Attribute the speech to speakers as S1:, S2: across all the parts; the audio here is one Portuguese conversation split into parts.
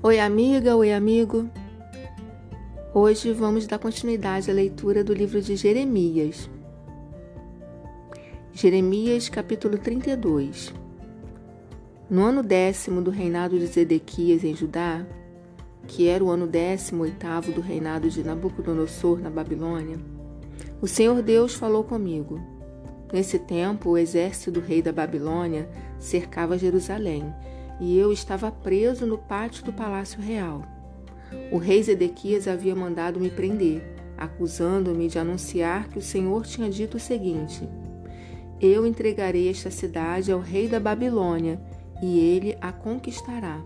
S1: Oi, amiga, oi, amigo. Hoje vamos dar continuidade à leitura do livro de Jeremias. Jeremias, capítulo 32. No ano décimo do reinado de Zedequias em Judá, que era o ano décimo oitavo do reinado de Nabucodonosor na Babilônia, o Senhor Deus falou comigo. Nesse tempo, o exército do rei da Babilônia cercava Jerusalém e eu estava preso no pátio do palácio real. O rei Zedequias havia mandado me prender, acusando-me de anunciar que o Senhor tinha dito o seguinte: Eu entregarei esta cidade ao rei da Babilônia e ele a conquistará.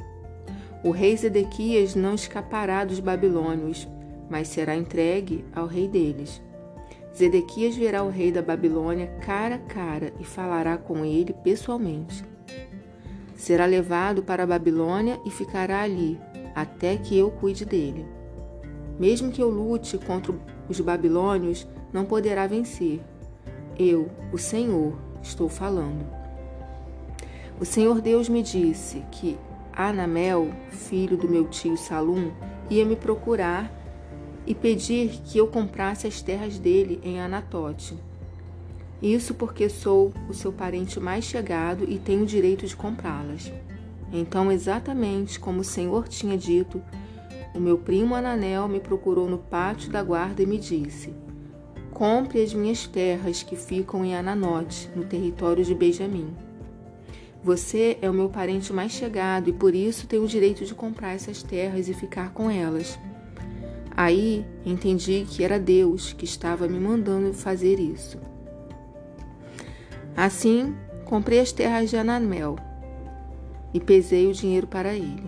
S1: O rei Zedequias não escapará dos babilônios, mas será entregue ao rei deles. Zedequias verá o rei da Babilônia cara a cara e falará com ele pessoalmente. Será levado para a Babilônia e ficará ali, até que eu cuide dele. Mesmo que eu lute contra os babilônios, não poderá vencer. Eu, o Senhor, estou falando. O Senhor Deus me disse que Anamel, filho do meu tio Salum, ia me procurar e pedir que eu comprasse as terras dele em Anatote isso porque sou o seu parente mais chegado e tenho o direito de comprá-las. Então, exatamente como o Senhor tinha dito, o meu primo Ananel me procurou no pátio da guarda e me disse: Compre as minhas terras que ficam em Ananote, no território de Benjamim. Você é o meu parente mais chegado e por isso tenho o direito de comprar essas terras e ficar com elas. Aí entendi que era Deus que estava me mandando fazer isso. Assim, comprei as terras de Anamel e pesei o dinheiro para ele.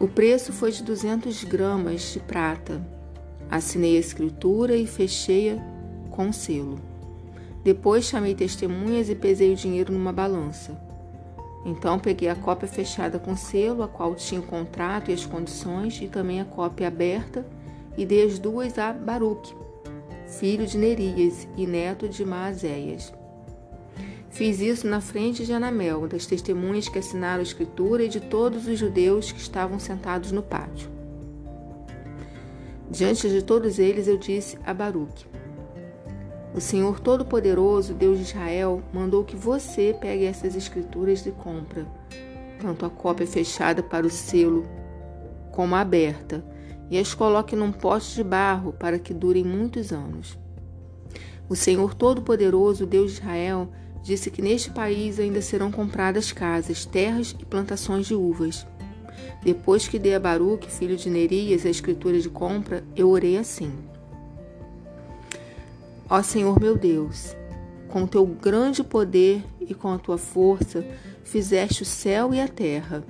S1: O preço foi de 200 gramas de prata. Assinei a escritura e fechei-a com selo. Depois chamei testemunhas e pesei o dinheiro numa balança. Então peguei a cópia fechada com selo, a qual tinha o contrato e as condições, e também a cópia aberta, e dei as duas a Baruque, filho de Nerias e neto de Maazéias. Fiz isso na frente de Anamel, das testemunhas que assinaram a escritura e de todos os judeus que estavam sentados no pátio. Diante de todos eles eu disse a Baruque: O Senhor Todo-Poderoso, Deus de Israel, mandou que você pegue essas escrituras de compra, tanto a cópia fechada para o selo como a aberta, e as coloque num pote de barro para que durem muitos anos. O Senhor Todo-Poderoso, Deus de Israel, disse que neste país ainda serão compradas casas, terras e plantações de uvas. Depois que dei a Baruque, filho de Nerias, a escritura de compra, eu orei assim: Ó Senhor meu Deus, com teu grande poder e com a tua força, fizeste o céu e a terra.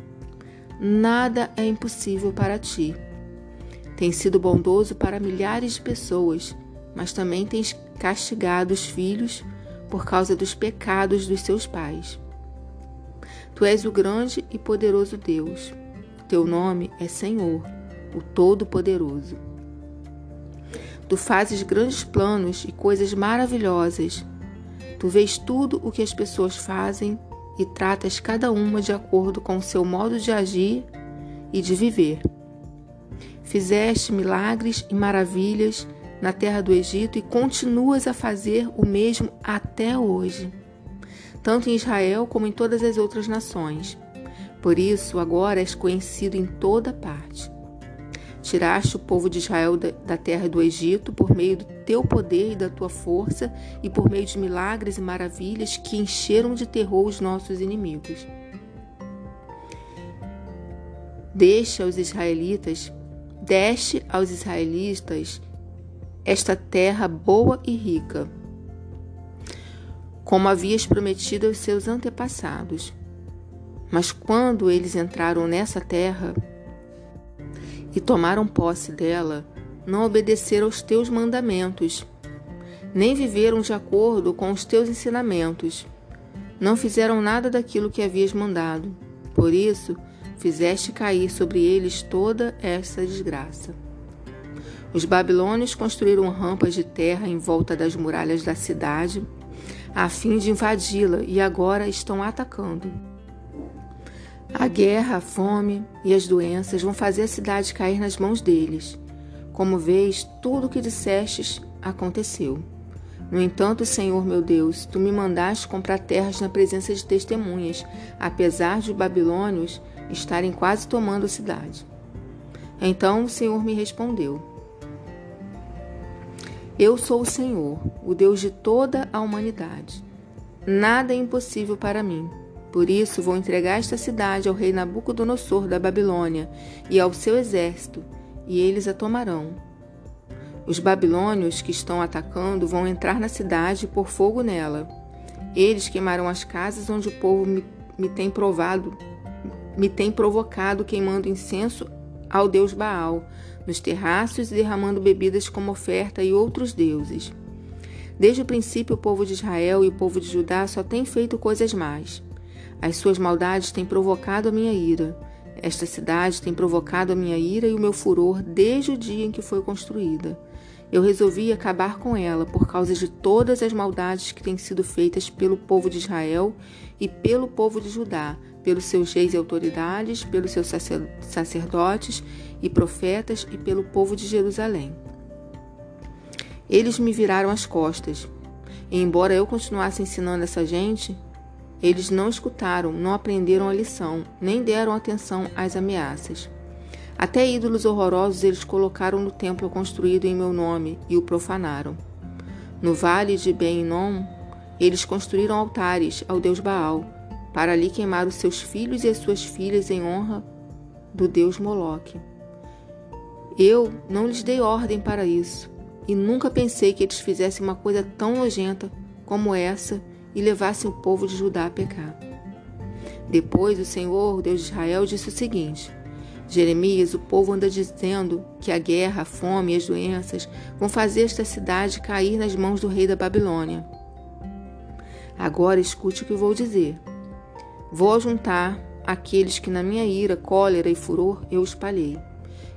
S1: Nada é impossível para ti. Tem sido bondoso para milhares de pessoas, mas também tens castigado os filhos por causa dos pecados dos seus pais. Tu és o grande e poderoso Deus. Teu nome é Senhor, o Todo-Poderoso. Tu fazes grandes planos e coisas maravilhosas. Tu vês tudo o que as pessoas fazem e tratas cada uma de acordo com o seu modo de agir e de viver. Fizeste milagres e maravilhas na terra do Egito e continuas a fazer o mesmo até hoje, tanto em Israel como em todas as outras nações. Por isso, agora és conhecido em toda parte. Tiraste o povo de Israel da terra do Egito por meio do teu poder e da tua força e por meio de milagres e maravilhas que encheram de terror os nossos inimigos. Deixa os israelitas Deste aos israelitas esta terra boa e rica, como havias prometido aos seus antepassados. Mas quando eles entraram nessa terra e tomaram posse dela, não obedeceram aos teus mandamentos, nem viveram de acordo com os teus ensinamentos. Não fizeram nada daquilo que havias mandado. Por isso, fizeste cair sobre eles toda essa desgraça. Os babilônios construíram rampas de terra em volta das muralhas da cidade, a fim de invadi-la, e agora estão atacando. A guerra, a fome e as doenças vão fazer a cidade cair nas mãos deles. Como vês, tudo o que dissestes aconteceu. No entanto, Senhor meu Deus, tu me mandaste comprar terras na presença de testemunhas, apesar de os babilônios estarem quase tomando a cidade. Então o Senhor me respondeu: Eu sou o Senhor, o Deus de toda a humanidade. Nada é impossível para mim. Por isso vou entregar esta cidade ao rei Nabucodonosor da Babilônia e ao seu exército, e eles a tomarão. Os babilônios que estão atacando vão entrar na cidade e pôr fogo nela. Eles queimarão as casas onde o povo me, me tem provado, me tem provocado queimando incenso ao deus Baal, nos terraços e derramando bebidas como oferta e outros deuses. Desde o princípio, o povo de Israel e o povo de Judá só têm feito coisas más. As suas maldades têm provocado a minha ira. Esta cidade tem provocado a minha ira e o meu furor desde o dia em que foi construída. Eu resolvi acabar com ela por causa de todas as maldades que têm sido feitas pelo povo de Israel e pelo povo de Judá, pelos seus reis e autoridades, pelos seus sacerdotes e profetas e pelo povo de Jerusalém. Eles me viraram as costas. E embora eu continuasse ensinando essa gente, eles não escutaram, não aprenderam a lição, nem deram atenção às ameaças. Até ídolos horrorosos eles colocaram no templo construído em meu nome e o profanaram. No vale de Ben-Inom, eles construíram altares ao deus Baal, para ali queimar os seus filhos e as suas filhas em honra do deus Moloque. Eu não lhes dei ordem para isso, e nunca pensei que eles fizessem uma coisa tão nojenta como essa e levassem o povo de Judá a pecar. Depois o Senhor, Deus de Israel, disse o seguinte: Jeremias, o povo anda dizendo que a guerra, a fome e as doenças vão fazer esta cidade cair nas mãos do rei da Babilônia. Agora escute o que vou dizer. Vou juntar aqueles que na minha ira, cólera e furor eu espalhei.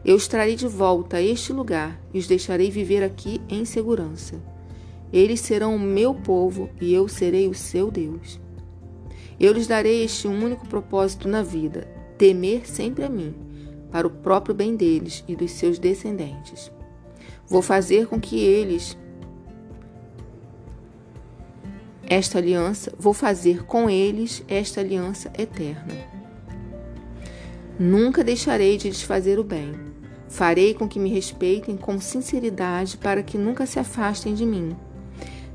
S1: Eu os trarei de volta a este lugar e os deixarei viver aqui em segurança. Eles serão o meu povo e eu serei o seu Deus. Eu lhes darei este único propósito na vida: temer sempre a mim, para o próprio bem deles e dos seus descendentes. Vou fazer com que eles esta aliança, vou fazer com eles esta aliança eterna. Nunca deixarei de lhes fazer o bem. Farei com que me respeitem com sinceridade para que nunca se afastem de mim.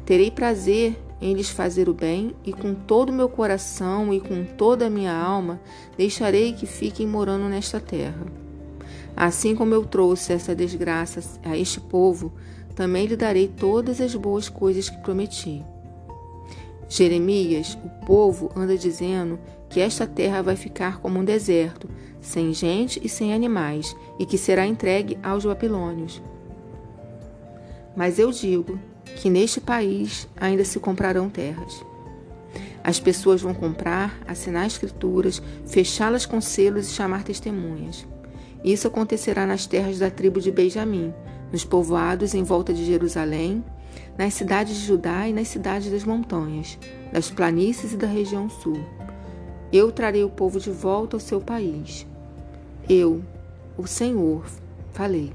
S1: Terei prazer em lhes fazer o bem, e com todo o meu coração e com toda a minha alma deixarei que fiquem morando nesta terra. Assim como eu trouxe essa desgraça a este povo, também lhe darei todas as boas coisas que prometi. Jeremias, o povo anda dizendo que esta terra vai ficar como um deserto, sem gente e sem animais, e que será entregue aos babilônios. Mas eu digo que neste país ainda se comprarão terras. As pessoas vão comprar, assinar escrituras, fechá-las com selos e chamar testemunhas. Isso acontecerá nas terras da tribo de Benjamim, nos povoados em volta de Jerusalém, nas cidades de Judá e nas cidades das montanhas, das planícies e da região sul. Eu trarei o povo de volta ao seu país. Eu, o Senhor, falei.